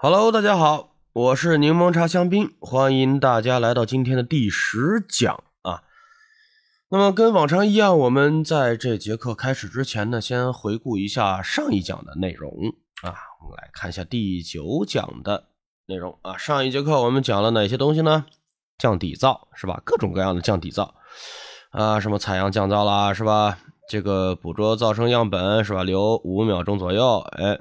Hello，大家好，我是柠檬茶香槟，欢迎大家来到今天的第十讲啊。那么跟往常一样，我们在这节课开始之前呢，先回顾一下上一讲的内容啊。我们来看一下第九讲的内容啊。上一节课我们讲了哪些东西呢？降底噪是吧？各种各样的降底噪啊，什么采样降噪啦是吧？这个捕捉噪声样本是吧？留五秒钟左右，哎。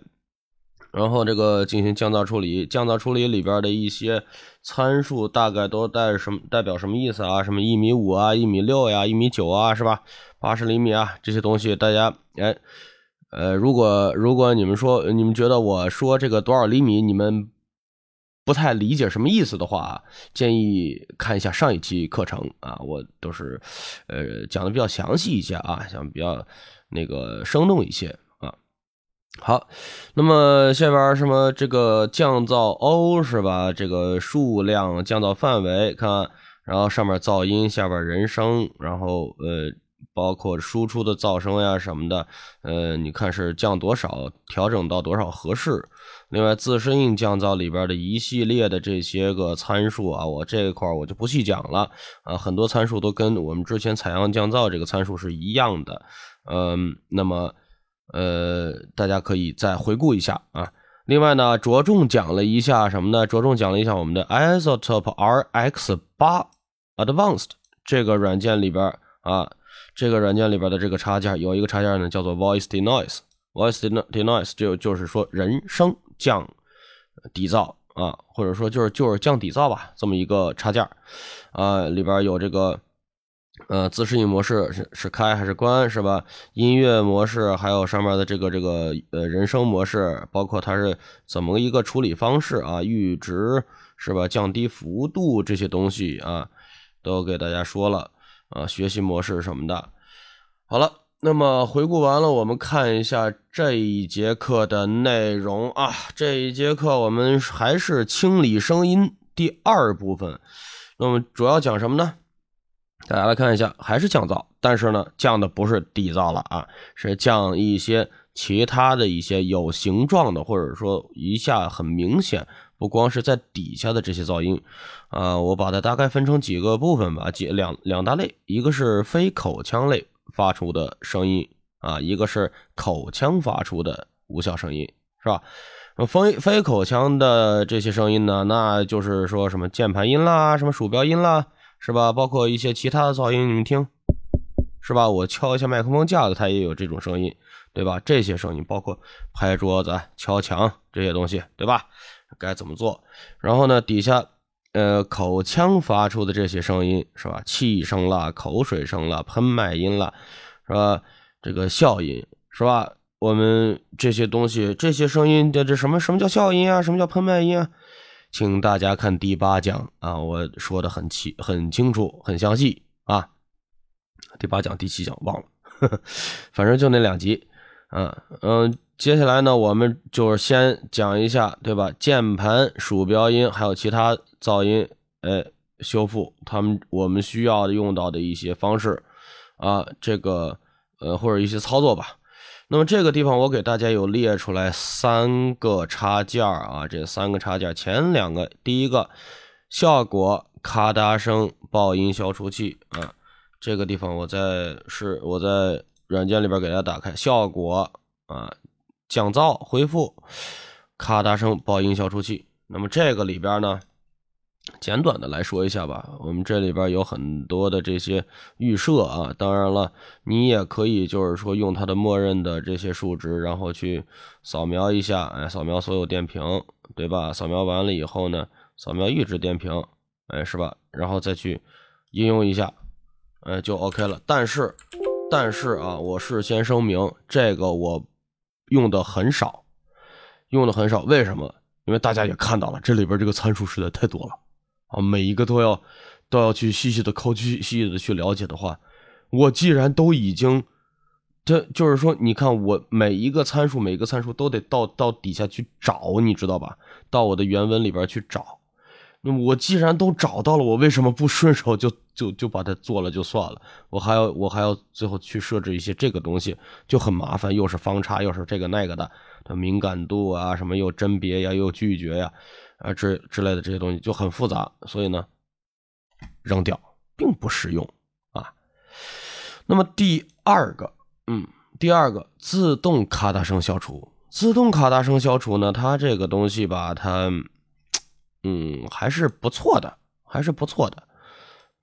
然后这个进行降噪处理，降噪处理里边的一些参数大概都带什么代表什么意思啊？什么一米五啊，一米六呀，一米九啊，是吧？八十厘米啊，这些东西大家哎，呃，如果如果你们说你们觉得我说这个多少厘米你们不太理解什么意思的话，建议看一下上一期课程啊，我都是呃讲的比较详细一些啊，讲比较那个生动一些。好，那么下边什么这个降噪 O 是吧？这个数量降噪范围看，然后上面噪音，下边人声，然后呃，包括输出的噪声呀什么的，呃，你看是降多少，调整到多少合适。另外自适应降噪里边的一系列的这些个参数啊，我这一块我就不细讲了啊，很多参数都跟我们之前采样降噪这个参数是一样的，嗯，那么。呃，大家可以再回顾一下啊。另外呢，着重讲了一下什么呢？着重讲了一下我们的 Isotope RX 八 Advanced 这个软件里边啊，这个软件里边的这个插件有一个插件呢，叫做 Voice Denoise。Voice Denoise 就就是说人声降底噪啊，或者说就是就是降底噪吧，这么一个插件啊，里边有这个。呃，自适应模式是是开还是关是吧？音乐模式还有上面的这个这个呃人声模式，包括它是怎么一个处理方式啊？阈值是吧？降低幅度这些东西啊，都给大家说了啊。学习模式什么的。好了，那么回顾完了，我们看一下这一节课的内容啊。这一节课我们还是清理声音第二部分，那么主要讲什么呢？大家来看一下，还是降噪，但是呢，降的不是底噪了啊，是降一些其他的一些有形状的，或者说一下很明显，不光是在底下的这些噪音啊，我把它大概分成几个部分吧，几两两大类，一个是非口腔类发出的声音啊，一个是口腔发出的无效声音，是吧？非非口腔的这些声音呢，那就是说什么键盘音啦，什么鼠标音啦。是吧？包括一些其他的噪音，你们听，是吧？我敲一下麦克风架子，它也有这种声音，对吧？这些声音包括拍桌子、敲墙这些东西，对吧？该怎么做？然后呢，底下呃口腔发出的这些声音，是吧？气声啦、口水声啦、喷麦音啦，是吧？这个笑音，是吧？我们这些东西，这些声音的这什么什么叫笑音啊？什么叫喷麦音啊？请大家看第八讲啊，我说的很清很清楚很详细啊。第八讲第七讲忘了，呵呵反正就那两集。嗯嗯，接下来呢，我们就是先讲一下，对吧？键盘、鼠标音还有其他噪音，哎，修复他们我们需要用到的一些方式啊，这个呃或者一些操作吧。那么这个地方我给大家有列出来三个插件啊，这三个插件前两个，第一个效果咔嗒声爆音消除器啊，这个地方我在是我在软件里边给大家打开效果啊，降噪恢复咔嗒声爆音消除器。那么这个里边呢？简短的来说一下吧，我们这里边有很多的这些预设啊，当然了，你也可以就是说用它的默认的这些数值，然后去扫描一下，哎，扫描所有电瓶，对吧？扫描完了以后呢，扫描阈值电瓶，哎，是吧？然后再去应用一下，哎，就 OK 了。但是，但是啊，我事先声明，这个我用的很少，用的很少。为什么？因为大家也看到了，这里边这个参数实在太多了。啊，每一个都要都要去细细的抠，去细细的去了解的话，我既然都已经，这就是说，你看我每一个参数，每一个参数都得到到底下去找，你知道吧？到我的原文里边去找。那我既然都找到了，我为什么不顺手就就就把它做了就算了？我还要我还要最后去设置一些这个东西，就很麻烦，又是方差，又是这个那个的，它敏感度啊，什么又甄别呀，又拒绝呀，啊之之类的这些东西就很复杂，所以呢，扔掉并不实用啊。那么第二个，嗯，第二个自动咔嗒声消除，自动咔嗒声消除呢，它这个东西吧，它。嗯，还是不错的，还是不错的，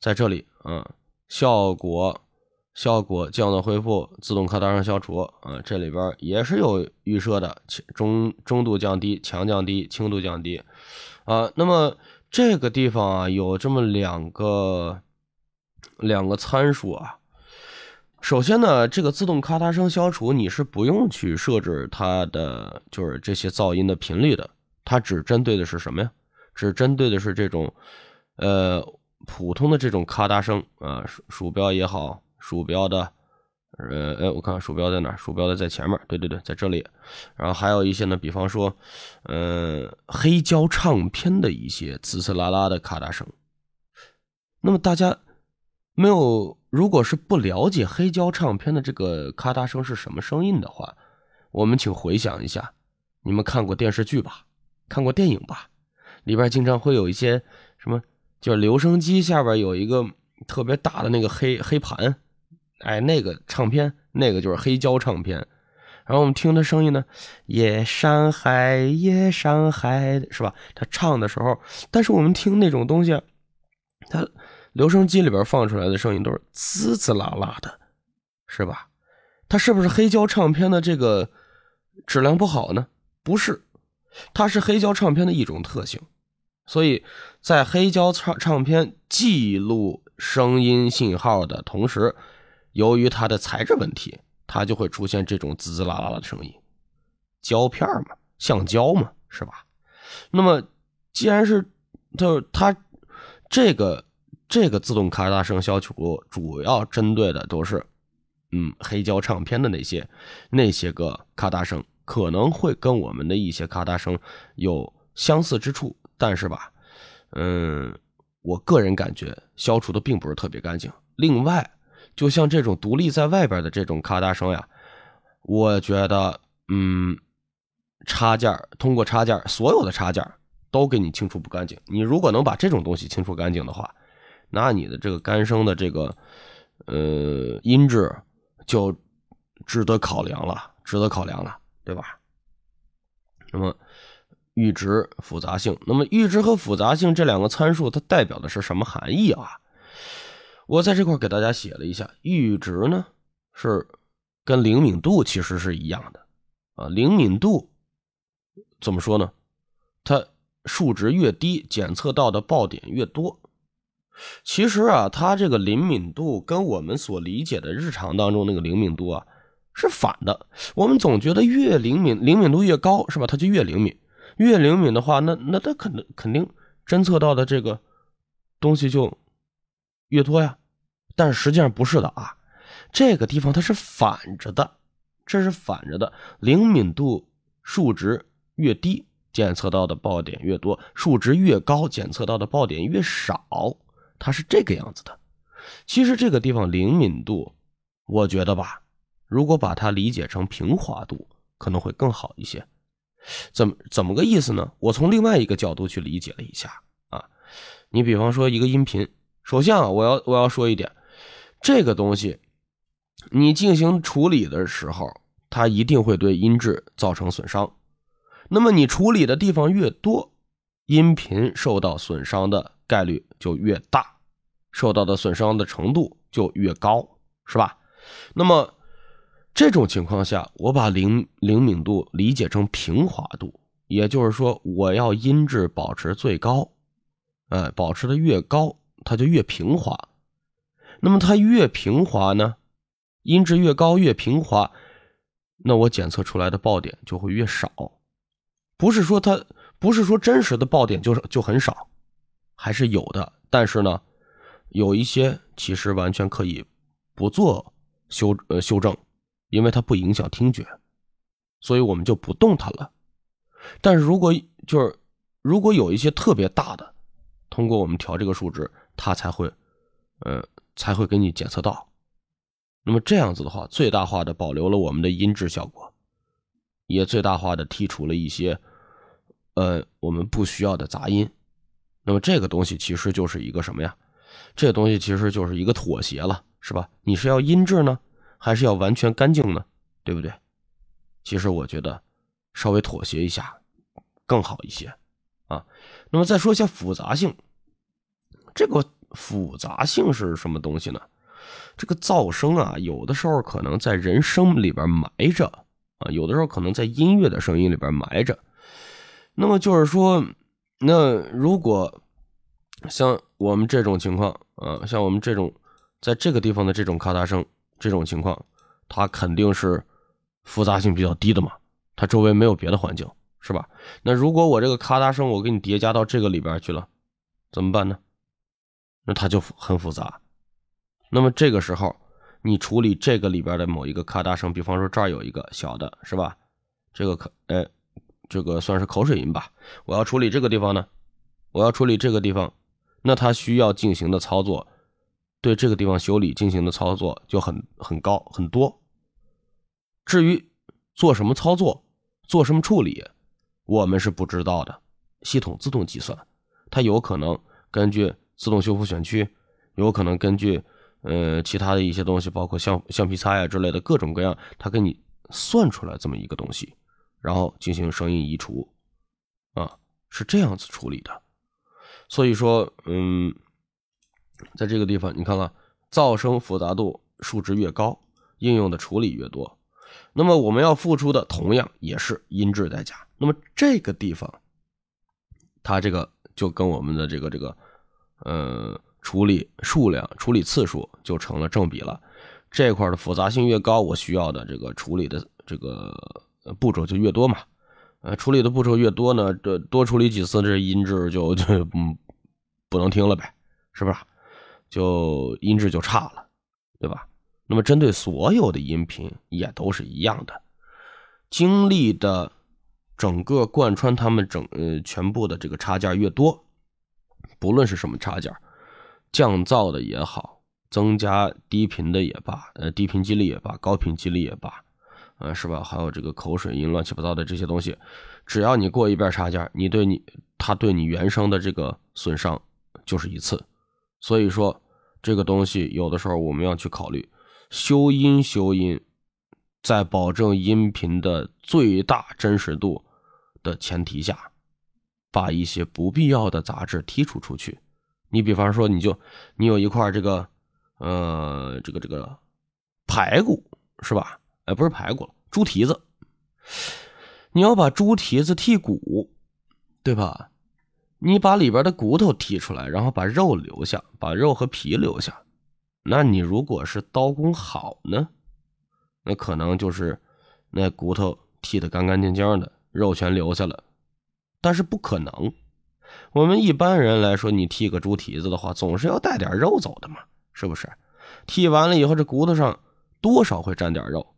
在这里，嗯，效果效果降噪恢复，自动咔嗒声消除，啊，这里边也是有预设的，中中度降低、强降低、轻度降低，啊，那么这个地方啊，有这么两个两个参数啊。首先呢，这个自动咔嗒声消除，你是不用去设置它的就是这些噪音的频率的，它只针对的是什么呀？只针对的是这种，呃，普通的这种咔嗒声啊，鼠鼠标也好，鼠标的，呃，哎，我看看鼠标在哪？鼠标的在前面，对对对，在这里。然后还有一些呢，比方说，呃，黑胶唱片的一些滋滋啦啦的咔嗒声。那么大家没有，如果是不了解黑胶唱片的这个咔嗒声是什么声音的话，我们请回想一下，你们看过电视剧吧？看过电影吧？里边经常会有一些什么，就是留声机下边有一个特别大的那个黑黑盘，哎，那个唱片，那个就是黑胶唱片。然后我们听的声音呢，夜上海，夜上海，是吧？他唱的时候，但是我们听那种东西，他留声机里边放出来的声音都是滋滋啦啦的，是吧？它是不是黑胶唱片的这个质量不好呢？不是，它是黑胶唱片的一种特性。所以在黑胶唱唱片记录声音信号的同时，由于它的材质问题，它就会出现这种滋滋啦啦的声音。胶片嘛，橡胶嘛，是吧？那么既然是，就是它这个这个自动咔嗒声消除，主要针对的都是，嗯，黑胶唱片的那些那些个咔嗒声，可能会跟我们的一些咔嗒声有相似之处。但是吧，嗯，我个人感觉消除的并不是特别干净。另外，就像这种独立在外边的这种咔嗒声呀，我觉得，嗯，插件通过插件，所有的插件都给你清除不干净。你如果能把这种东西清除干净的话，那你的这个干声的这个，呃，音质就值得考量了，值得考量了，对吧？那么。阈值复杂性，那么阈值和复杂性这两个参数，它代表的是什么含义啊？我在这块给大家写了一下，阈值呢是跟灵敏度其实是一样的啊。灵敏度怎么说呢？它数值越低，检测到的爆点越多。其实啊，它这个灵敏度跟我们所理解的日常当中那个灵敏度啊是反的。我们总觉得越灵敏，灵敏度越高是吧？它就越灵敏。越灵敏的话，那那它肯定肯定侦测到的这个东西就越多呀。但实际上不是的啊，这个地方它是反着的，这是反着的。灵敏度数值越低，检测到的爆点越多；数值越高，检测到的爆点越少。它是这个样子的。其实这个地方灵敏度，我觉得吧，如果把它理解成平滑度，可能会更好一些。怎么怎么个意思呢？我从另外一个角度去理解了一下啊。你比方说一个音频，首先啊，我要我要说一点，这个东西你进行处理的时候，它一定会对音质造成损伤。那么你处理的地方越多，音频受到损伤的概率就越大，受到的损伤的程度就越高，是吧？那么。这种情况下，我把灵灵敏度理解成平滑度，也就是说，我要音质保持最高，哎，保持的越高，它就越平滑。那么它越平滑呢，音质越高越平滑，那我检测出来的爆点就会越少。不是说它不是说真实的爆点就是就很少，还是有的。但是呢，有一些其实完全可以不做修呃修正。因为它不影响听觉，所以我们就不动它了。但是如果就是如果有一些特别大的通过我们调这个数值，它才会，呃，才会给你检测到。那么这样子的话，最大化的保留了我们的音质效果，也最大化的剔除了一些，呃，我们不需要的杂音。那么这个东西其实就是一个什么呀？这个东西其实就是一个妥协了，是吧？你是要音质呢，还是要完全干净呢？对不对？其实我觉得稍微妥协一下更好一些啊。那么再说一下复杂性，这个复杂性是什么东西呢？这个噪声啊，有的时候可能在人声里边埋着啊，有的时候可能在音乐的声音里边埋着。那么就是说，那如果像我们这种情况啊，像我们这种在这个地方的这种咔嗒声这种情况，它肯定是复杂性比较低的嘛，它周围没有别的环境，是吧？那如果我这个咔嗒声我给你叠加到这个里边去了，怎么办呢？那它就很复杂。那么这个时候，你处理这个里边的某一个咔嗒声，比方说这儿有一个小的，是吧？这个可哎，这个算是口水音吧。我要处理这个地方呢，我要处理这个地方，那它需要进行的操作，对这个地方修理进行的操作就很很高很多。至于做什么操作，做什么处理，我们是不知道的。系统自动计算，它有可能根据自动修复选区，有可能根据。呃，其他的一些东西，包括橡橡皮擦呀之类的各种各样，它给你算出来这么一个东西，然后进行声音移除，啊，是这样子处理的。所以说，嗯，在这个地方，你看看，噪声复杂度数值越高，应用的处理越多，那么我们要付出的同样也是音质代价。那么这个地方，它这个就跟我们的这个这个，呃。处理数量、处理次数就成了正比了。这块的复杂性越高，我需要的这个处理的这个步骤就越多嘛。呃，处理的步骤越多呢，这多处理几次，这音质就就嗯不能听了呗，是不是？就音质就差了，对吧？那么针对所有的音频也都是一样的，经历的整个贯穿他们整呃全部的这个插件越多，不论是什么插件。降噪的也好，增加低频的也罢，呃，低频激励也罢，高频激励也罢，呃，是吧？还有这个口水音、乱七八糟的这些东西，只要你过一遍插件，你对你它对你原声的这个损伤就是一次。所以说，这个东西有的时候我们要去考虑修音修音，在保证音频的最大真实度的前提下，把一些不必要的杂质剔除出去。你比方说，你就你有一块这个，呃，这个这个排骨是吧？哎，不是排骨了，猪蹄子。你要把猪蹄子剔骨，对吧？你把里边的骨头剔出来，然后把肉留下，把肉和皮留下。那你如果是刀工好呢，那可能就是那骨头剔的干干净净的，肉全留下了。但是不可能。我们一般人来说，你剔个猪蹄子的话，总是要带点肉走的嘛，是不是？剔完了以后，这骨头上多少会沾点肉。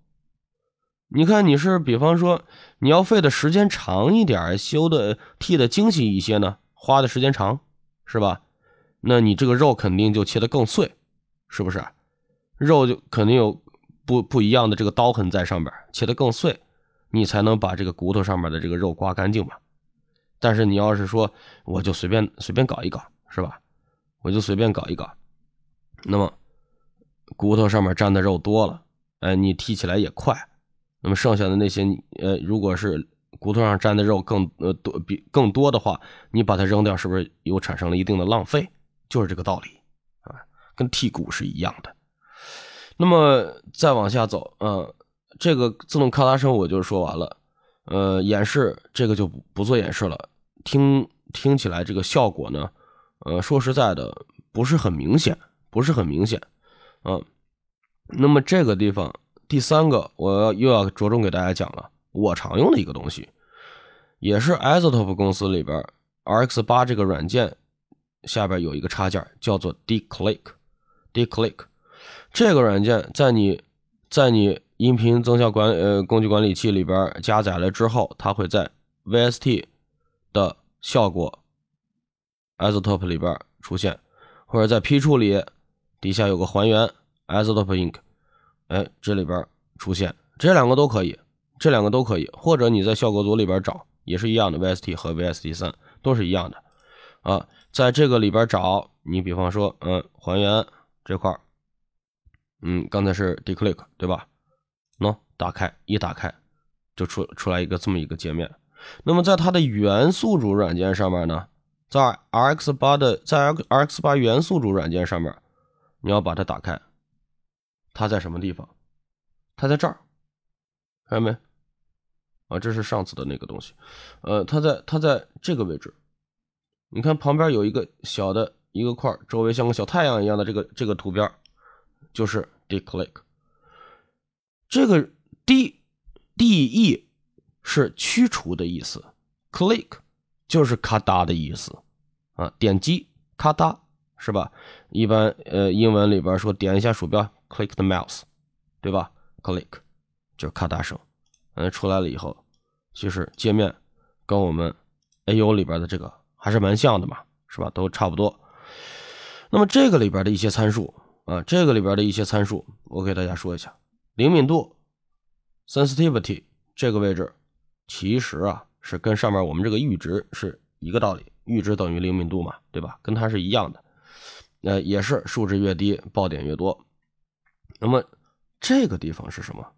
你看，你是比方说，你要费的时间长一点，修的剃的精细一些呢，花的时间长，是吧？那你这个肉肯定就切的更碎，是不是？肉就肯定有不不一样的这个刀痕在上边，切的更碎，你才能把这个骨头上面的这个肉刮干净嘛。但是你要是说，我就随便随便搞一搞，是吧？我就随便搞一搞，那么骨头上面粘的肉多了，哎，你剔起来也快。那么剩下的那些，呃，如果是骨头上粘的肉更呃多比更多的话，你把它扔掉，是不是又产生了一定的浪费？就是这个道理啊，跟剔骨是一样的。那么再往下走，嗯，这个自动咔嗒声我就说完了。呃，演示这个就不不做演示了，听听起来这个效果呢，呃，说实在的不是很明显，不是很明显，嗯，那么这个地方第三个我要又要着重给大家讲了，我常用的一个东西，也是 Isotope 公司里边 RX 八这个软件下边有一个插件叫做 D Click，D Click，这个软件在你在你。音频增效管呃工具管理器里边加载了之后，它会在 VST 的效果 isotope 里边出现，或者在批处理底下有个还原 isotope ink，哎，这里边出现，这两个都可以，这两个都可以，或者你在效果组里边找也是一样的，VST 和 VST 三都是一样的啊，在这个里边找，你比方说，嗯，还原这块儿嗯，刚才是 declick 对吧？喏，打开一打开就出出来一个这么一个界面。那么在它的元素组软件上面呢，在 RX 八的在 RX 八元素组软件上面，你要把它打开，它在什么地方？它在这儿，看见没？啊，这是上次的那个东西，呃，它在它在这个位置，你看旁边有一个小的一个块，周围像个小太阳一样的这个这个图标，就是 declick。这个 D D E。是驱除的意思，click 就是咔哒的意思啊，点击咔哒是吧？一般呃英文里边说点一下鼠标，click the mouse，对吧？click 就是咔哒声，嗯，出来了以后，其实界面跟我们 A U 里边的这个还是蛮像的嘛，是吧？都差不多。那么这个里边的一些参数啊，这个里边的一些参数，我给大家说一下，灵敏度，sensitivity 这个位置。其实啊，是跟上面我们这个阈值是一个道理，阈值等于灵敏度嘛，对吧？跟它是一样的，呃，也是数值越低，爆点越多。那么这个地方是什么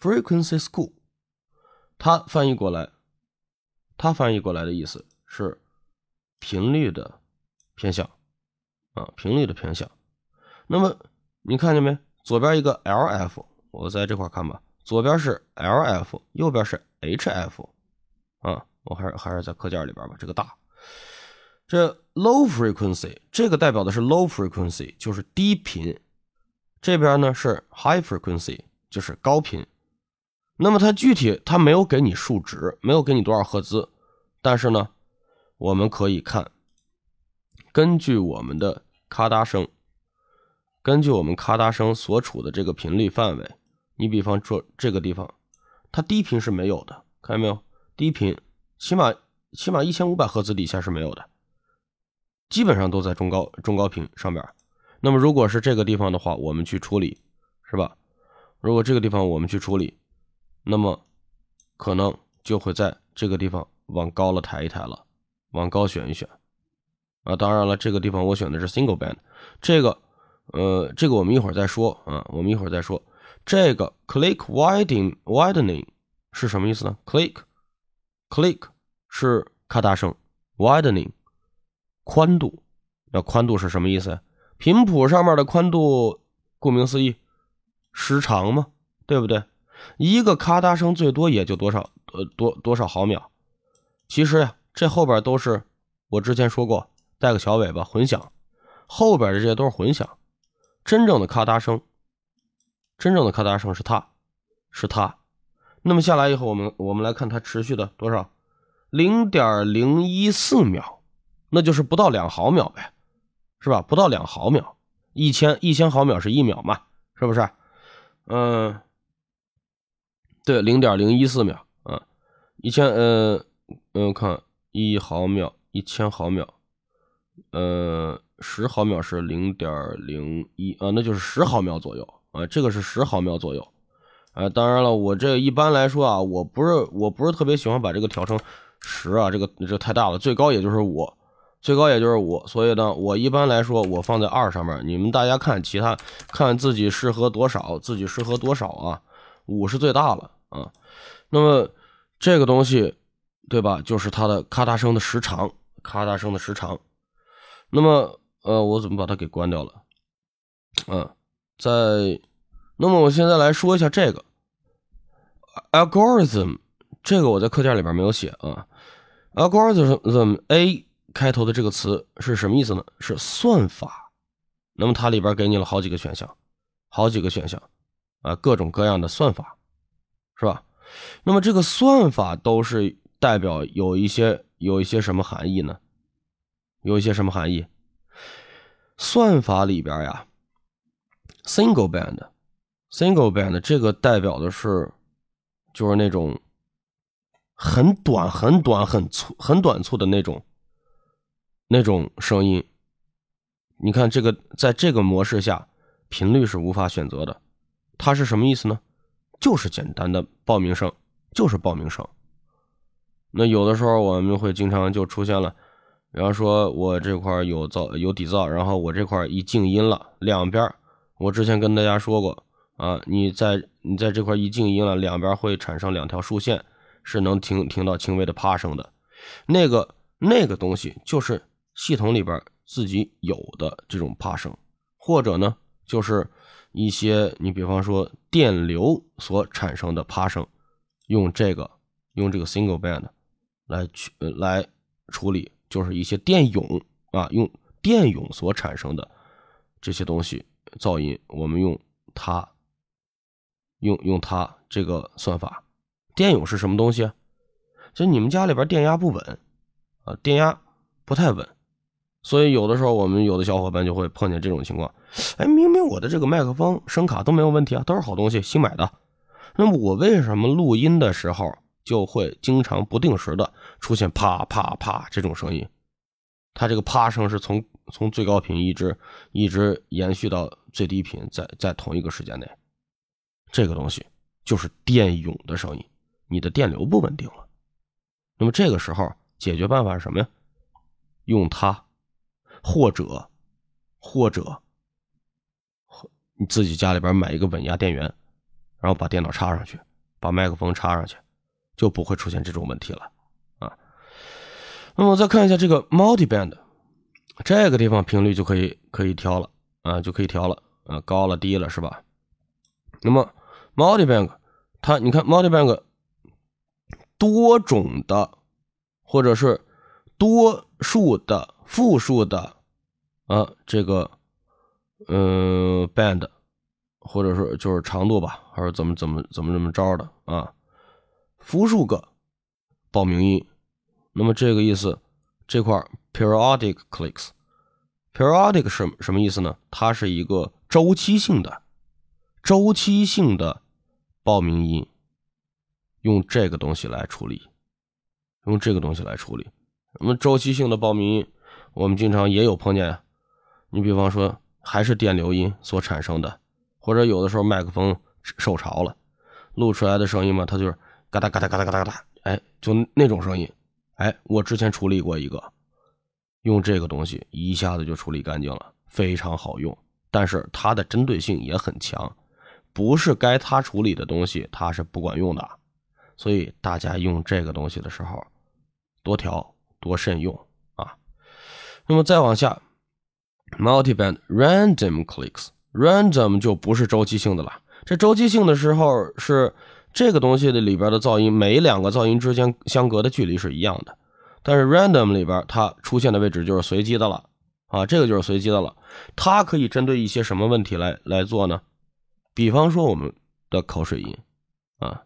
？Frequency School，它翻译过来，它翻译过来的意思是频率的偏向啊，频率的偏向。那么你看见没？左边一个 LF，我在这块看吧，左边是 LF，右边是。H F，啊，我还是还是在课件里边吧。这个大，这 low frequency 这个代表的是 low frequency，就是低频。这边呢是 high frequency，就是高频。那么它具体它没有给你数值，没有给你多少赫兹，但是呢，我们可以看，根据我们的咔嗒声，根据我们咔嗒声所处的这个频率范围，你比方说这个地方。它低频是没有的，看见没有？低频起码起码一千五百赫兹底下是没有的，基本上都在中高中高频上边。那么如果是这个地方的话，我们去处理，是吧？如果这个地方我们去处理，那么可能就会在这个地方往高了抬一抬了，往高选一选。啊，当然了，这个地方我选的是 single band，这个呃，这个我们一会儿再说啊，我们一会儿再说。这个 click widening widening 是什么意思呢？click click 是咔嗒声，widening 宽度，那宽度是什么意思？频谱上面的宽度，顾名思义，时长嘛，对不对？一个咔嗒声最多也就多少呃多多少毫秒。其实呀，这后边都是我之前说过，带个小尾巴混响，后边的这些都是混响，真正的咔嗒声。真正的咔嗒声是它，是它。那么下来以后，我们我们来看它持续的多少，零点零一四秒，那就是不到两毫秒呗，是吧？不到两毫秒，一千一千毫秒是一秒嘛，是不是？嗯，对，零点零一四秒啊，一千，嗯嗯，看一毫秒，一千毫秒，呃，十毫秒是零点零一啊，那就是十毫秒左右。啊，这个是十毫秒左右，啊，当然了，我这一般来说啊，我不是我不是特别喜欢把这个调成十啊，这个这太大了，最高也就是五，最高也就是五，所以呢，我一般来说我放在二上面，你们大家看其他看自己适合多少，自己适合多少啊，五是最大了啊，那么这个东西对吧，就是它的咔嗒声的时长，咔嗒声的时长，那么呃，我怎么把它给关掉了？嗯。在，那么我现在来说一下这个 algorithm，这个我在课件里边没有写啊。algorithm a 开头的这个词是什么意思呢？是算法。那么它里边给你了好几个选项，好几个选项啊，各种各样的算法，是吧？那么这个算法都是代表有一些有一些什么含义呢？有一些什么含义？算法里边呀。Single band，single band 这个代表的是，就是那种很短、很短、很粗、很短促的那种那种声音，你看这个在这个模式下，频率是无法选择的。它是什么意思呢？就是简单的报名声，就是报名声。那有的时候我们会经常就出现了，比方说我这块有噪有底噪，然后我这块一静音了，两边我之前跟大家说过啊，你在你在这块一静音了，两边会产生两条竖线，是能听听到轻微的啪声的。那个那个东西就是系统里边自己有的这种啪声，或者呢就是一些你比方说电流所产生的啪声，用这个用这个 single band。来去来处理，就是一些电涌啊，用电涌所产生的这些东西噪音，我们用它用用它这个算法。电涌是什么东西？就你们家里边电压不稳啊，电压不太稳，所以有的时候我们有的小伙伴就会碰见这种情况。哎，明明我的这个麦克风声卡都没有问题啊，都是好东西，新买的。那么我为什么录音的时候？就会经常不定时的出现啪啪啪这种声音，它这个啪声是从从最高频一直一直延续到最低频，在在同一个时间内，这个东西就是电涌的声音，你的电流不稳定了。那么这个时候解决办法是什么呀？用它，或者或者你自己家里边买一个稳压电源，然后把电脑插上去，把麦克风插上去。就不会出现这种问题了啊。那么再看一下这个 multi band，这个地方频率就可以可以调了啊，就可以调了啊，高了低了是吧？那么 multi band 它你看 multi band 多种的或者是多数的复数的啊这个嗯 band 或者说就是长度吧，还是怎么怎么怎么怎么着的啊？复数个报名音，那么这个意思，这块 periodic clicks，periodic 是什么意思呢？它是一个周期性的，周期性的报名音，用这个东西来处理，用这个东西来处理。那么周期性的报名音，我们经常也有碰见。你比方说，还是电流音所产生的，或者有的时候麦克风受潮了，录出来的声音嘛，它就是。嘎哒嘎哒嘎哒嘎哒嘎哒，哎，就那种声音，哎，我之前处理过一个，用这个东西一下子就处理干净了，非常好用，但是它的针对性也很强，不是该它处理的东西，它是不管用的，所以大家用这个东西的时候，多调多慎用啊。那么再往下，multiband random clicks，random 就不是周期性的了，这周期性的时候是。这个东西的里边的噪音，每两个噪音之间相隔的距离是一样的，但是 random 里边它出现的位置就是随机的了啊，这个就是随机的了。它可以针对一些什么问题来来做呢？比方说我们的口水音啊，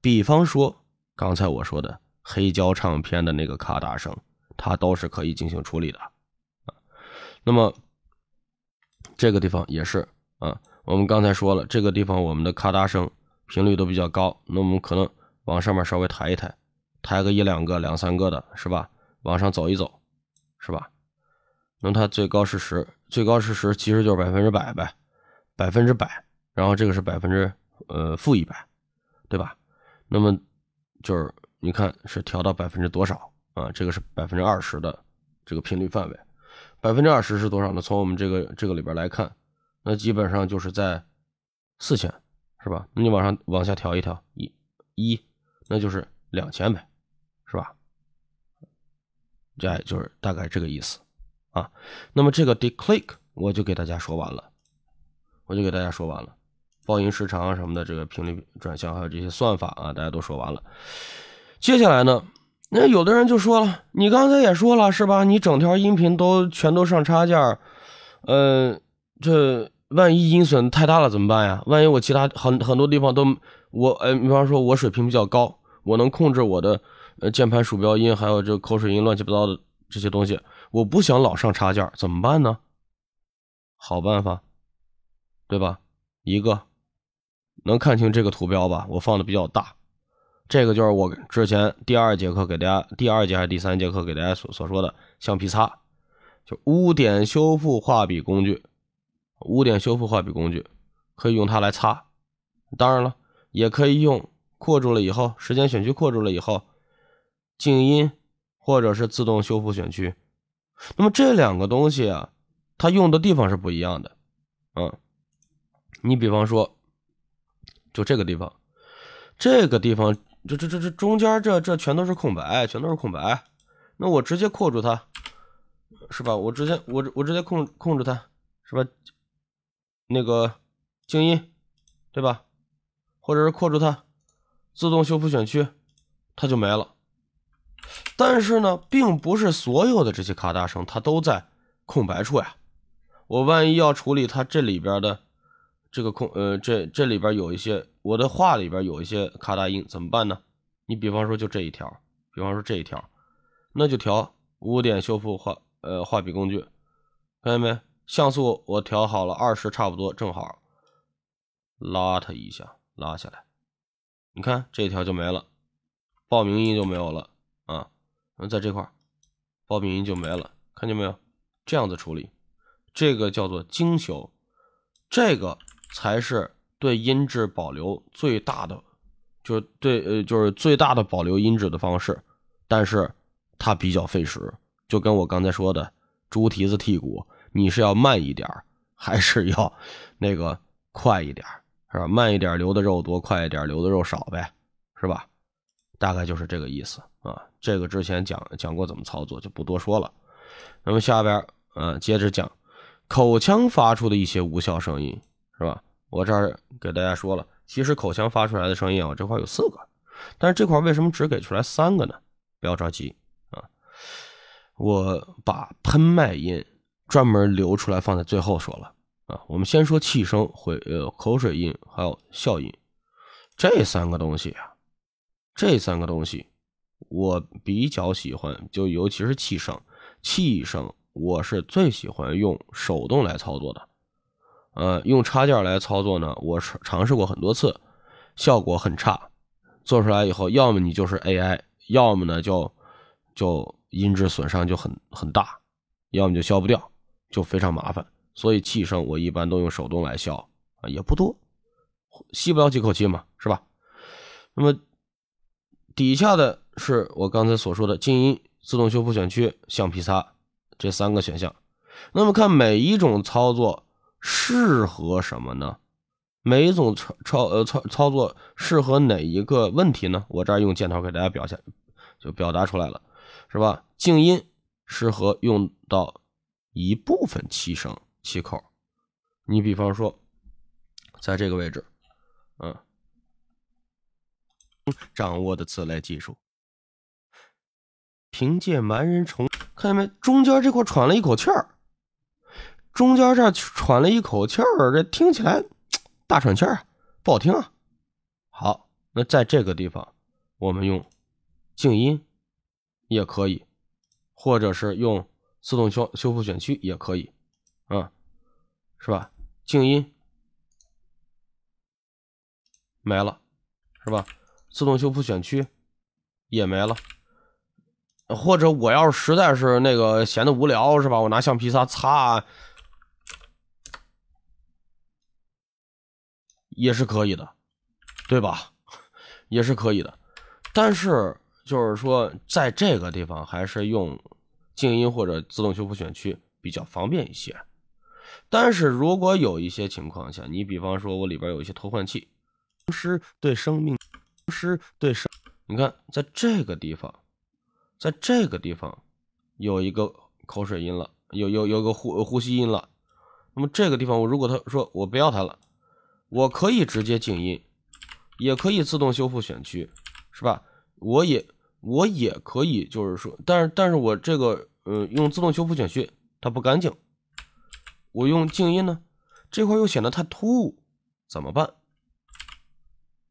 比方说刚才我说的黑胶唱片的那个咔嗒声，它都是可以进行处理的啊。那么这个地方也是啊，我们刚才说了，这个地方我们的咔嗒声。频率都比较高，那我们可能往上面稍微抬一抬，抬个一两个、两三个的，是吧？往上走一走，是吧？那它最高是十，最高是十，其实就是百分之百呗，百分之百。然后这个是百分之呃负一百，对吧？那么就是你看是调到百分之多少啊？这个是百分之二十的这个频率范围，百分之二十是多少呢？从我们这个这个里边来看，那基本上就是在四千。是吧？那你往上往下调一调，一，一，那就是两千呗，是吧？这就是大概这个意思啊。那么这个 declick 我就给大家说完了，我就给大家说完了，报音时长什么的，这个频率转向还有这些算法啊，大家都说完了。接下来呢，那有的人就说了，你刚才也说了是吧？你整条音频都全都上插件，嗯，这。万一音损太大了怎么办呀？万一我其他很很多地方都我呃，比方说我水平比较高，我能控制我的呃键盘鼠标音，还有这口水音乱七八糟的这些东西，我不想老上插件，怎么办呢？好办法，对吧？一个能看清这个图标吧？我放的比较大，这个就是我之前第二节课给大家，第二节还是第三节课给大家所所说的橡皮擦，就污点修复画笔工具，污点修复画笔工具可以用它来擦。当然了，也可以用扩住了以后，时间选区扩住了以后，静音或者是自动修复选区。那么这两个东西啊，它用的地方是不一样的。嗯，你比方说，就这个地方，这个地方。这这这这中间这这全都是空白，全都是空白。那我直接扩住它，是吧？我直接我我直接控控制它，是吧？那个静音，对吧？或者是扩住它，自动修复选区，它就没了。但是呢，并不是所有的这些咔嗒声它都在空白处呀。我万一要处理它这里边的。这个空呃，这这里边有一些我的画里边有一些咔嗒音，怎么办呢？你比方说就这一条，比方说这一条，那就调污点修复画呃画笔工具，看见没？像素我调好了二十，差不多正好，拉它一下，拉下来，你看这一条就没了，报名音就没有了啊。那在这块报名音就没了，看见没有？这样子处理，这个叫做精修，这个。才是对音质保留最大的，就是对呃，就是最大的保留音质的方式，但是它比较费时，就跟我刚才说的猪蹄子剔骨，你是要慢一点还是要那个快一点是吧？慢一点留的肉多，快一点留的肉少呗，是吧？大概就是这个意思啊。这个之前讲讲过怎么操作，就不多说了。那么下边嗯，接着讲口腔发出的一些无效声音。是吧？我这儿给大家说了，其实口腔发出来的声音啊，这块有四个，但是这块为什么只给出来三个呢？不要着急啊，我把喷麦音专门留出来放在最后说了啊。我们先说气声、回呃口水音还有笑音这三个东西啊，这三个东西我比较喜欢，就尤其是气声，气声我是最喜欢用手动来操作的。呃，用插件来操作呢，我尝尝试过很多次，效果很差。做出来以后，要么你就是 AI，要么呢就就音质损伤就很很大，要么就消不掉，就非常麻烦。所以气声我一般都用手动来消啊，也不多，吸不了几口气嘛，是吧？那么底下的是我刚才所说的静音、自动修复选区、橡皮擦这三个选项。那么看每一种操作。适合什么呢？每一种操操呃操操作适合哪一个问题呢？我这儿用箭头给大家表现，就表达出来了，是吧？静音适合用到一部分气声气口，你比方说，在这个位置，嗯，掌握的此类技术，凭借蛮人虫，看见没？中间这块喘了一口气儿。中间这喘了一口气儿，这听起来大喘气儿啊，不好听啊。好，那在这个地方，我们用静音也可以，或者是用自动修修复选区也可以，啊，是吧？静音没了，是吧？自动修复选区也没了，或者我要是实在是那个闲的无聊，是吧？我拿橡皮擦擦。也是可以的，对吧？也是可以的，但是就是说，在这个地方还是用静音或者自动修复选区比较方便一些。但是如果有一些情况下，你比方说我里边有一些偷换器，是对生命，是对生，你看在这个地方，在这个地方有一个口水音了，有有有个呼呼吸音了，那么这个地方我如果他说我不要它了。我可以直接静音，也可以自动修复选区，是吧？我也我也可以，就是说，但是但是我这个呃用自动修复选区它不干净，我用静音呢，这块又显得太突兀，怎么办？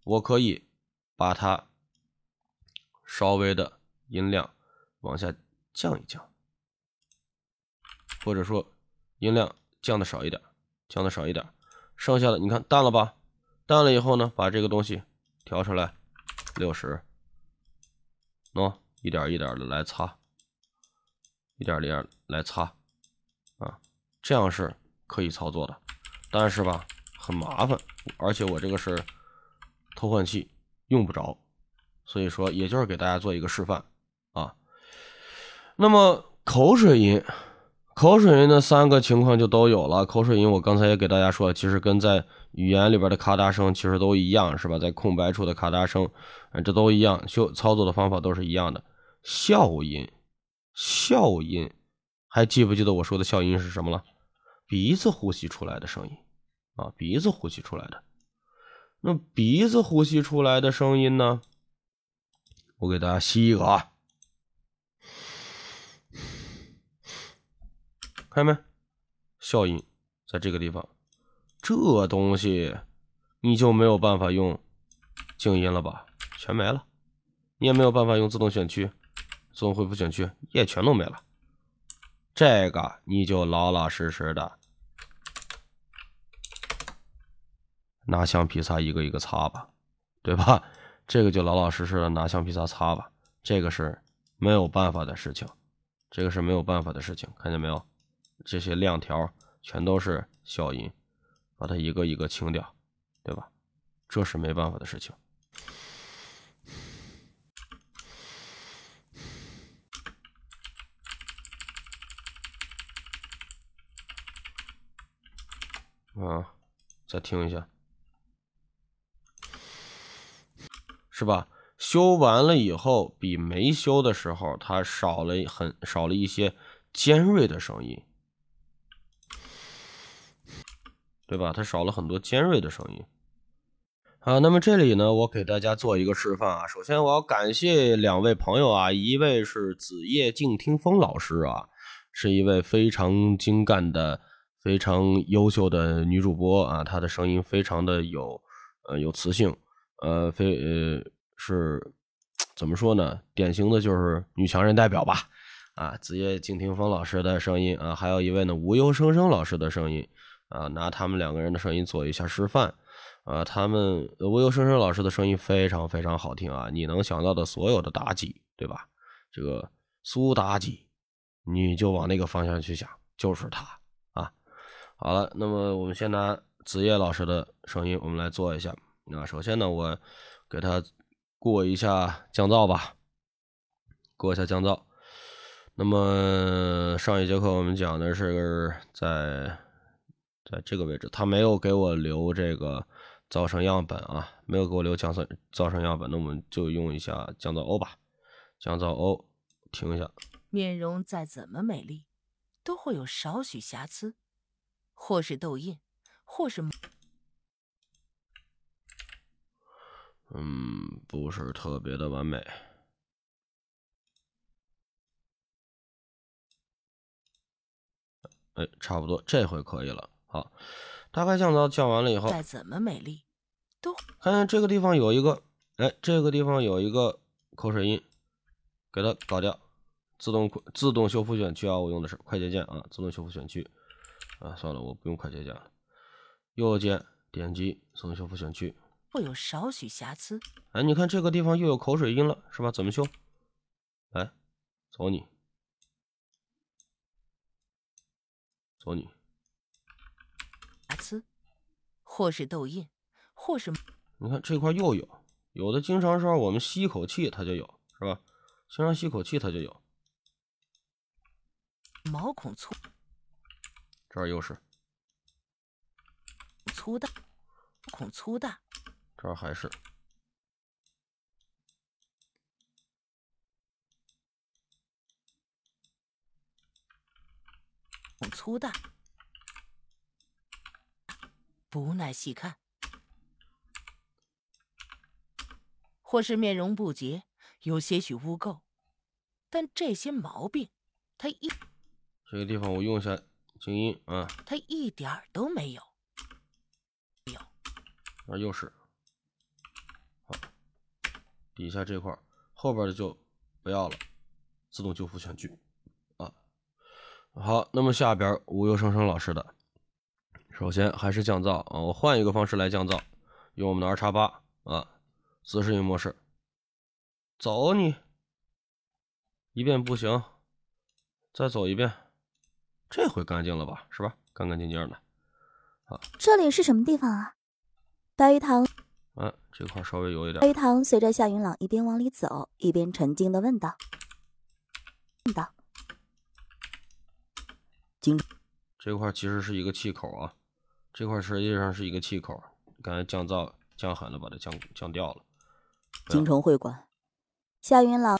我可以把它稍微的音量往下降一降，或者说音量降的少一点，降的少一点。剩下的你看淡了吧？淡了以后呢，把这个东西调出来六十，喏，一点一点的来擦，一点一点来擦，啊，这样是可以操作的，但是吧，很麻烦，而且我这个是偷换器，用不着，所以说也就是给大家做一个示范啊。那么口水音。口水音的三个情况就都有了。口水音我刚才也给大家说了，其实跟在语言里边的咔嗒声其实都一样，是吧？在空白处的咔嗒声，这都一样，修操作的方法都是一样的。笑音，笑音，还记不记得我说的笑音是什么了？鼻子呼吸出来的声音啊，鼻子呼吸出来的。那鼻子呼吸出来的声音呢？我给大家吸一个啊。看见没？笑音在这个地方，这东西你就没有办法用静音了吧？全没了，你也没有办法用自动选区、自动恢复选区，也全都没了。这个你就老老实实的拿橡皮擦一个一个擦吧，对吧？这个就老老实实的拿橡皮擦擦吧。这个是没有办法的事情，这个是没有办法的事情，看见没有？这些亮条全都是消音，把它一个一个清掉，对吧？这是没办法的事情。啊，再听一下，是吧？修完了以后，比没修的时候，它少了很少了一些尖锐的声音。对吧？它少了很多尖锐的声音。好，那么这里呢，我给大家做一个示范啊。首先，我要感谢两位朋友啊，一位是子夜静听风老师啊，是一位非常精干的、非常优秀的女主播啊，她的声音非常的有呃有磁性，呃，非呃是怎么说呢？典型的就是女强人代表吧。啊，子夜静听风老师的声音啊，还有一位呢无忧生生老师的声音。啊，拿他们两个人的声音做一下示范。啊，他们无忧生生老师的声音非常非常好听啊！你能想到的所有的妲己，对吧？这个苏妲己，你就往那个方向去想，就是他啊。好了，那么我们先拿子夜老师的声音，我们来做一下。那首先呢，我给他过一下降噪吧，过一下降噪。那么上一节课我们讲的是在。在这个位置，他没有给我留这个噪声样本啊，没有给我留降噪噪声样本，那我们就用一下降噪 O 吧。降噪 O，停一下。面容再怎么美丽，都会有少许瑕疵，或是痘印，或是……嗯，不是特别的完美。哎，差不多，这回可以了。好，大概降噪降完了以后，再怎么美丽，都看见这个地方有一个，哎，这个地方有一个口水音，给它搞掉。自动自动修复选区啊，我用的是快捷键啊，自动修复选区啊，算了，我不用快捷键了，右键点击自动修复选区，会有少许瑕疵。哎，你看这个地方又有口水音了，是吧？怎么修？来，走你，走你。或是痘印，或是你看这块又有，有的经常时候我们吸一口气它就有，是吧？经常吸口气它就有。毛孔粗，这儿又是粗大，孔粗大，这儿还是孔粗大。不耐细看，或是面容不洁，有些许污垢，但这些毛病，他一这个地方我用一下静音啊，他一点都没有，没有，啊又是，好，底下这块后边的就不要了，自动修复全局。啊，好，那么下边无忧生生老师的。首先还是降噪啊，我换一个方式来降噪，用我们的 R 叉八啊，自适应模式。走你，一遍不行，再走一遍，这回干净了吧？是吧？干干净净的。啊，这里是什么地方啊？白玉堂。嗯，这块稍微有一点。白鱼堂随着夏云朗一边往里走，一边沉静的问道：“问道，经这块其实是一个气口啊，这块实际上是一个气口，刚才降噪降狠了，把它降降掉了。京城会馆，夏云朗。”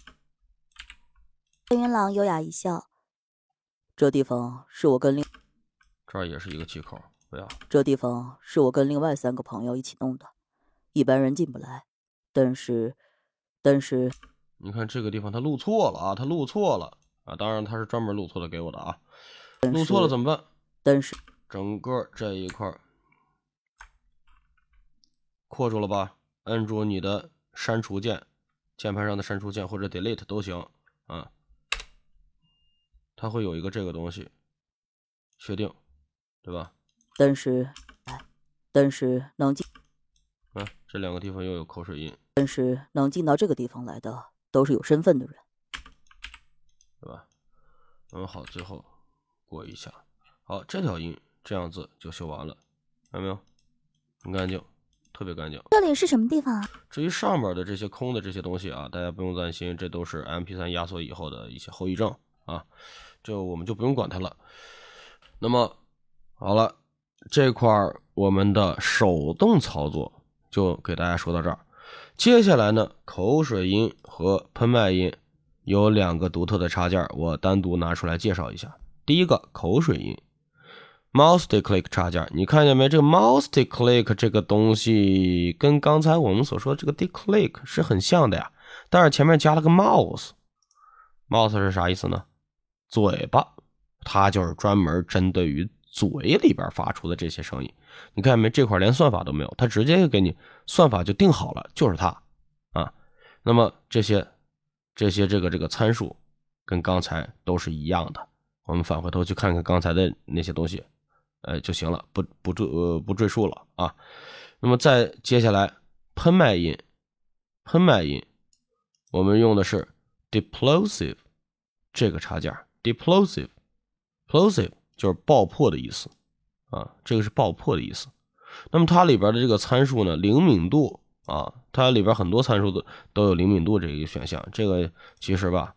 夏云朗优雅一笑：“这地方是我跟另……这儿也是一个气口，不要。这地方是我跟另外三个朋友一起弄的，一般人进不来。但是，但是……你看这个地方，他录错了啊！他录错了啊！当然他是专门录错的给我的啊！录错了怎么办？但是整个这一块扩住了吧？摁住你的删除键，键盘上的删除键或者 Delete 都行啊。”它会有一个这个东西，确定，对吧？但是，但是能进，啊，这两个地方又有口水音。但是能进到这个地方来的都是有身份的人，对吧？嗯，好，最后过一下，好，这条音这样子就修完了，看到没有？很干净，特别干净。这里是什么地方啊？至于上面的这些空的这些东西啊，大家不用担心，这都是 MP3 压缩以后的一些后遗症啊。就我们就不用管它了。那么好了，这块我们的手动操作就给大家说到这儿。接下来呢，口水音和喷麦音有两个独特的插件，我单独拿出来介绍一下。第一个口水音，mouse click 插件，你看见没？这个 mouse click 这个东西跟刚才我们所说这个 d click 是很像的呀，但是前面加了个 mouse。mouse 是啥意思呢？嘴巴，它就是专门针对于嘴里边发出的这些声音。你看见没？这块连算法都没有，它直接就给你算法就定好了，就是它啊。那么这些这些这个这个参数跟刚才都是一样的。我们返回头去看看刚才的那些东西，呃就行了，不不赘呃不赘述了啊。那么再接下来喷麦音，喷麦音，我们用的是 deplosive 这个插件。Deplosive，plosive 就是爆破的意思啊，这个是爆破的意思。那么它里边的这个参数呢，灵敏度啊，它里边很多参数都都有灵敏度这一个选项。这个其实吧，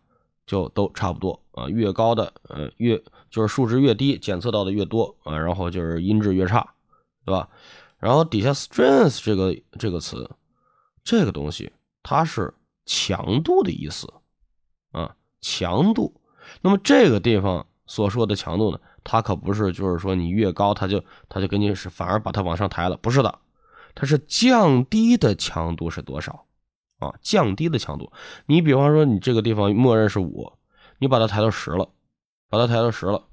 就都差不多啊，越高的呃越就是数值越低，检测到的越多啊，然后就是音质越差，对吧？然后底下 strength 这个这个词，这个东西它是强度的意思啊，强度。那么这个地方所说的强度呢，它可不是就是说你越高，它就它就给你是反而把它往上抬了，不是的，它是降低的强度是多少啊？降低的强度，你比方说你这个地方默认是五，你把它抬到十了，把它抬到十了，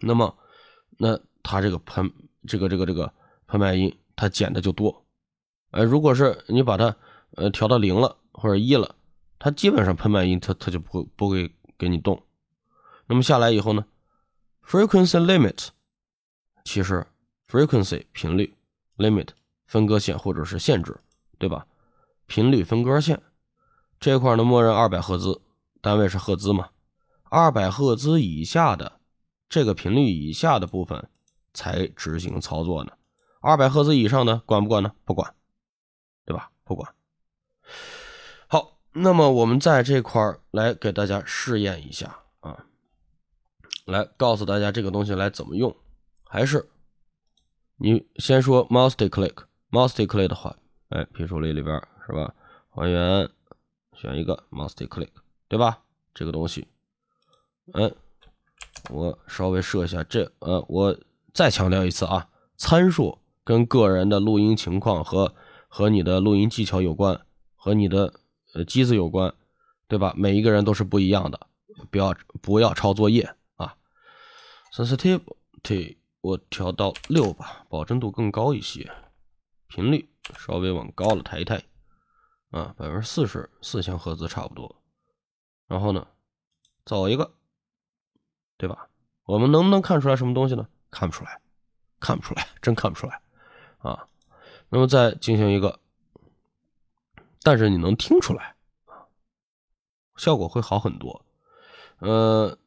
那么那它这个喷这个这个这个喷麦音它减的就多，呃，如果是你把它呃调到零了或者一了，它基本上喷麦音它它就不会不会。给你动，那么下来以后呢？frequency limit，其实 frequency 频率 limit 分割线或者是限制，对吧？频率分割线这块呢，默认二百赫兹，单位是赫兹嘛？二百赫兹以下的这个频率以下的部分才执行操作呢。二百赫兹以上呢，管不管呢？不管，对吧？不管。好那么我们在这块来给大家试验一下啊，来告诉大家这个东西来怎么用。还是你先说 mouse click，mouse click 的话，哎，批处理里边是吧？还原，选一个 mouse click，对吧？这个东西，嗯，我稍微设一下这，呃，我再强调一次啊，参数跟个人的录音情况和和你的录音技巧有关，和你的。呃，机子有关，对吧？每一个人都是不一样的，不要不要抄作业啊。Sensitivity 我调到六吧，保真度更高一些。频率稍微往高了抬一抬，啊，百分之四十四千赫兹差不多。然后呢，走一个，对吧？我们能不能看出来什么东西呢？看不出来，看不出来，真看不出来啊。那么再进行一个。但是你能听出来啊，效果会好很多。呃，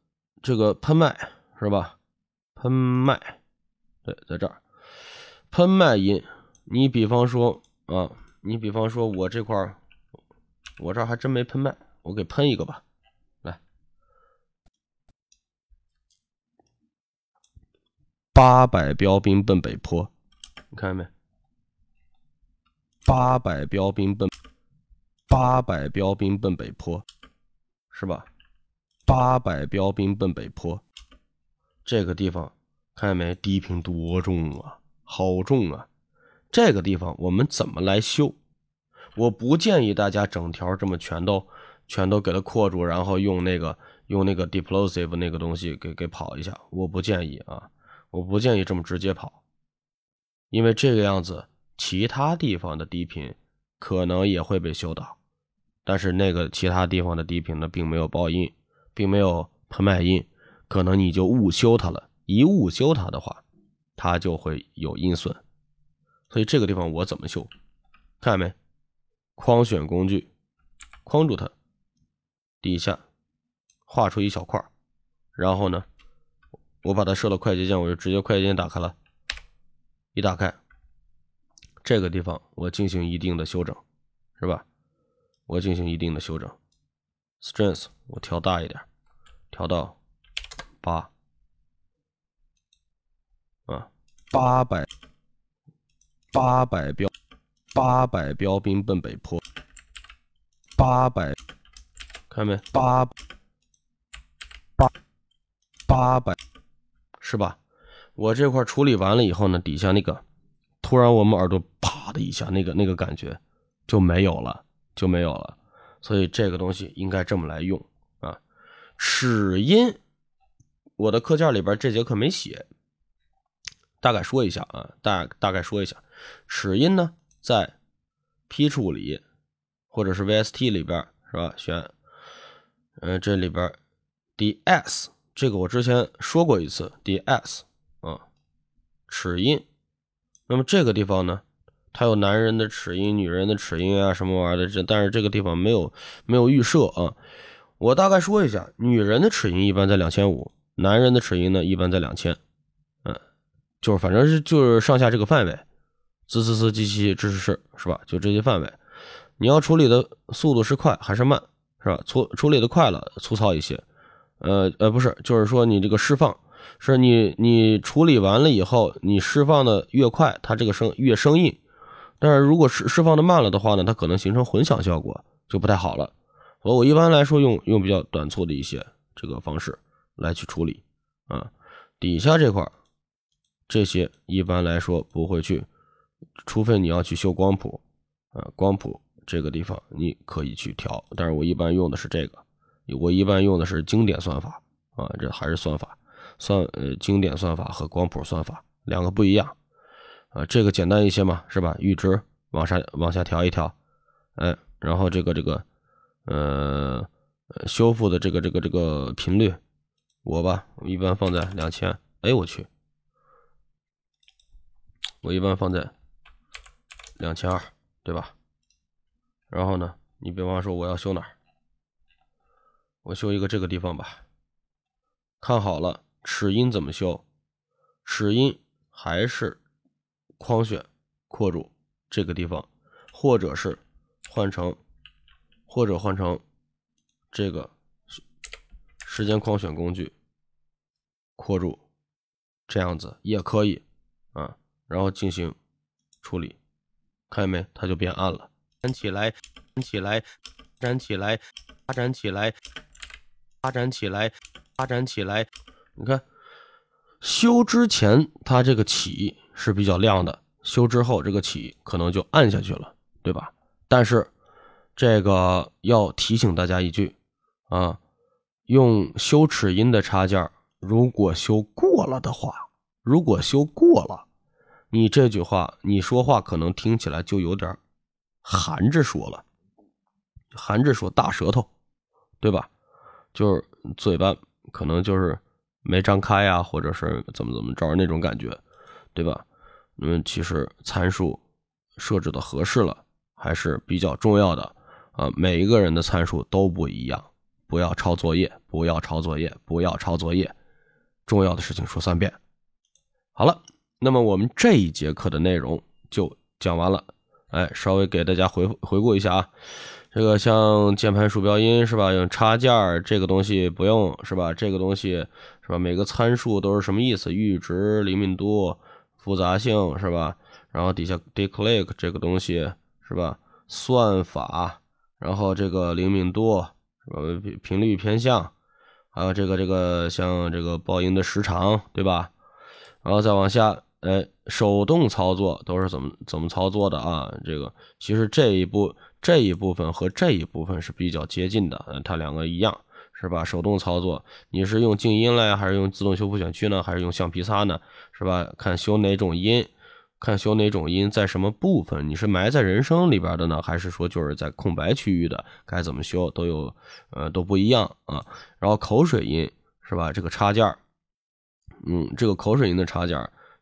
这个喷麦是吧？喷麦，对，在这儿，喷麦音。你比方说啊，你比方说我这块儿，我这还真没喷麦，我给喷一个吧。来，八百标兵奔北坡，你看见没？八百标兵奔，八百标兵奔北坡，是吧？八百标兵奔北坡，这个地方看见没？低频多重啊，好重啊！这个地方我们怎么来修？我不建议大家整条这么全都全都给它扩住，然后用那个用那个 deplosive 那个东西给给跑一下。我不建议啊，我不建议这么直接跑，因为这个样子其他地方的低频可能也会被修到，但是那个其他地方的低频呢，并没有爆音。并没有喷麦音，可能你就误修它了。一误修它的话，它就会有音损。所以这个地方我怎么修？看见没？框选工具，框住它，底下画出一小块然后呢，我把它设了快捷键，我就直接快捷键打开了。一打开，这个地方我进行一定的修整，是吧？我进行一定的修整。Strength 我调大一点，调到八啊，八百八百标八百标兵奔北坡，八百看没？八八八百是吧？我这块处理完了以后呢，底下那个突然我们耳朵啪的一下，那个那个感觉就没有了，就没有了。所以这个东西应该这么来用啊，齿音，我的课件里边这节课没写，大概说一下啊，大大概说一下，齿音呢在 P 处理或者是 VST 里边是吧？选，嗯，这里边 DS 这个我之前说过一次 DS 啊，齿音，那么这个地方呢？它有男人的齿音、女人的齿音啊，什么玩意儿的？这但是这个地方没有没有预设啊。我大概说一下，女人的齿音一般在两千五，男人的齿音呢一般在两千。就是反正是就是上下这个范围，滋滋滋、叽叽、吱吱吱，是吧？就这些范围。你要处理的速度是快还是慢，是吧？处处理的快了，粗糙一些。呃呃，不是，就是说你这个释放，是你你处理完了以后，你释放的越快，它这个声越生硬。但是如果释释放的慢了的话呢，它可能形成混响效果就不太好了。所以我一般来说用用比较短促的一些这个方式来去处理啊。底下这块这些一般来说不会去，除非你要去修光谱啊，光谱这个地方你可以去调。但是我一般用的是这个，我一般用的是经典算法啊，这还是算法算呃经典算法和光谱算法两个不一样。啊，这个简单一些嘛，是吧？阈值往下往下调一调，哎，然后这个这个，呃，修复的这个这个这个频率，我吧，我一般放在两千。哎，我去，我一般放在两千二，对吧？然后呢，你比方说我要修哪儿，我修一个这个地方吧。看好了，齿音怎么修？齿音还是。框选扩住这个地方，或者是换成，或者换成这个时间框选工具扩住，这样子也可以啊。然后进行处理，看见没？它就变暗了。展起来，展起来，展起来，发展起来，发展起来，发展起来。你看，修之前它这个起。是比较亮的，修之后这个起可能就暗下去了，对吧？但是这个要提醒大家一句啊，用修齿音的插件，如果修过了的话，如果修过了，你这句话你说话可能听起来就有点含着说了，含着说大舌头，对吧？就是嘴巴可能就是没张开呀，或者是怎么怎么着那种感觉，对吧？嗯，其实参数设置的合适了还是比较重要的啊。每一个人的参数都不一样，不要抄作业，不要抄作业，不要抄作业。重要的事情说三遍。好了，那么我们这一节课的内容就讲完了。哎，稍微给大家回回顾一下啊。这个像键盘、鼠标音是吧？用插件儿这个东西不用是吧？这个东西是吧？每个参数都是什么意思？阈值、灵敏度、复杂性是吧？然后底下 declick 这个东西是吧？算法，然后这个灵敏度是吧？频率偏向，还有这个这个像这个报音的时长对吧？然后再往下，呃，手动操作都是怎么怎么操作的啊？这个其实这一部。这一部分和这一部分是比较接近的，呃它两个一样，是吧？手动操作，你是用静音了呀，还是用自动修复选区呢？还是用橡皮擦呢？是吧？看修哪种音，看修哪种音在什么部分？你是埋在人声里边的呢，还是说就是在空白区域的？该怎么修都有，呃，都不一样啊。然后口水音是吧？这个插件嗯，这个口水音的插件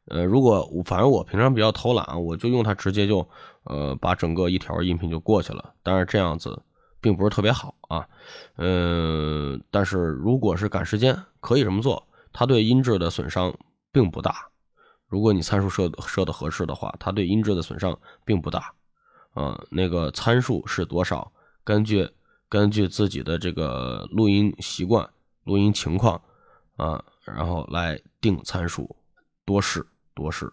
呃，如果反正我平常比较偷懒，我就用它直接就。呃，把整个一条音频就过去了，当然这样子并不是特别好啊。嗯，但是如果是赶时间，可以这么做，它对音质的损伤并不大。如果你参数设设的合适的话，它对音质的损伤并不大。啊，那个参数是多少？根据根据自己的这个录音习惯、录音情况啊，然后来定参数，多试多式。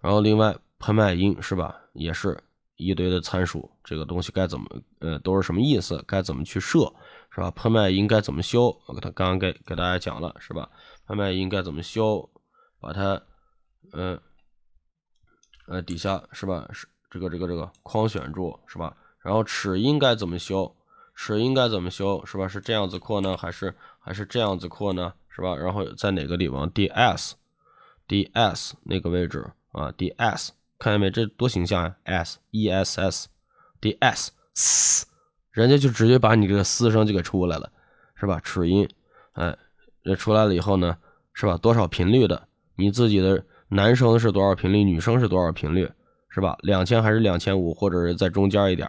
然后另外喷麦音是吧？也是一堆的参数，这个东西该怎么呃都是什么意思？该怎么去设是吧？喷麦应该怎么修？我给他刚刚给给大家讲了是吧？喷麦应该怎么修？把它嗯呃底下是吧？是这个这个这个框选住是吧？然后齿音该怎么修？齿音该怎么修是吧？是这样子扩呢，还是还是这样子扩呢？是吧？然后在哪个地方？D S D S 那个位置啊？D S。看见没？这多形象啊！s e s s d s s，人家就直接把你这个嘶声就给出来了，是吧？齿音，哎，这出来了以后呢，是吧？多少频率的？你自己的男生是多少频率？女生是多少频率？是吧？两千还是两千五？或者是在中间一点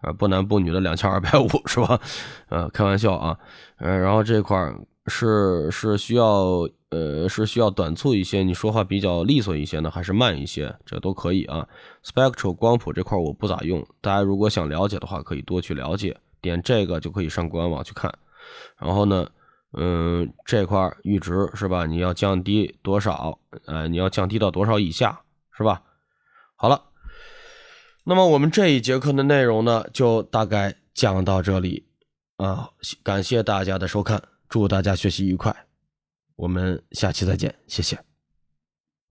啊？不男不女的两千二百五，是吧？呃，开玩笑啊，呃，然后这块是是需要。呃，是需要短促一些，你说话比较利索一些呢，还是慢一些？这都可以啊。Spectral 光谱这块我不咋用，大家如果想了解的话，可以多去了解。点这个就可以上官网去看。然后呢，嗯，这块阈值是吧？你要降低多少？呃，你要降低到多少以下是吧？好了，那么我们这一节课的内容呢，就大概讲到这里啊。感谢大家的收看，祝大家学习愉快。我们下期再见，谢谢。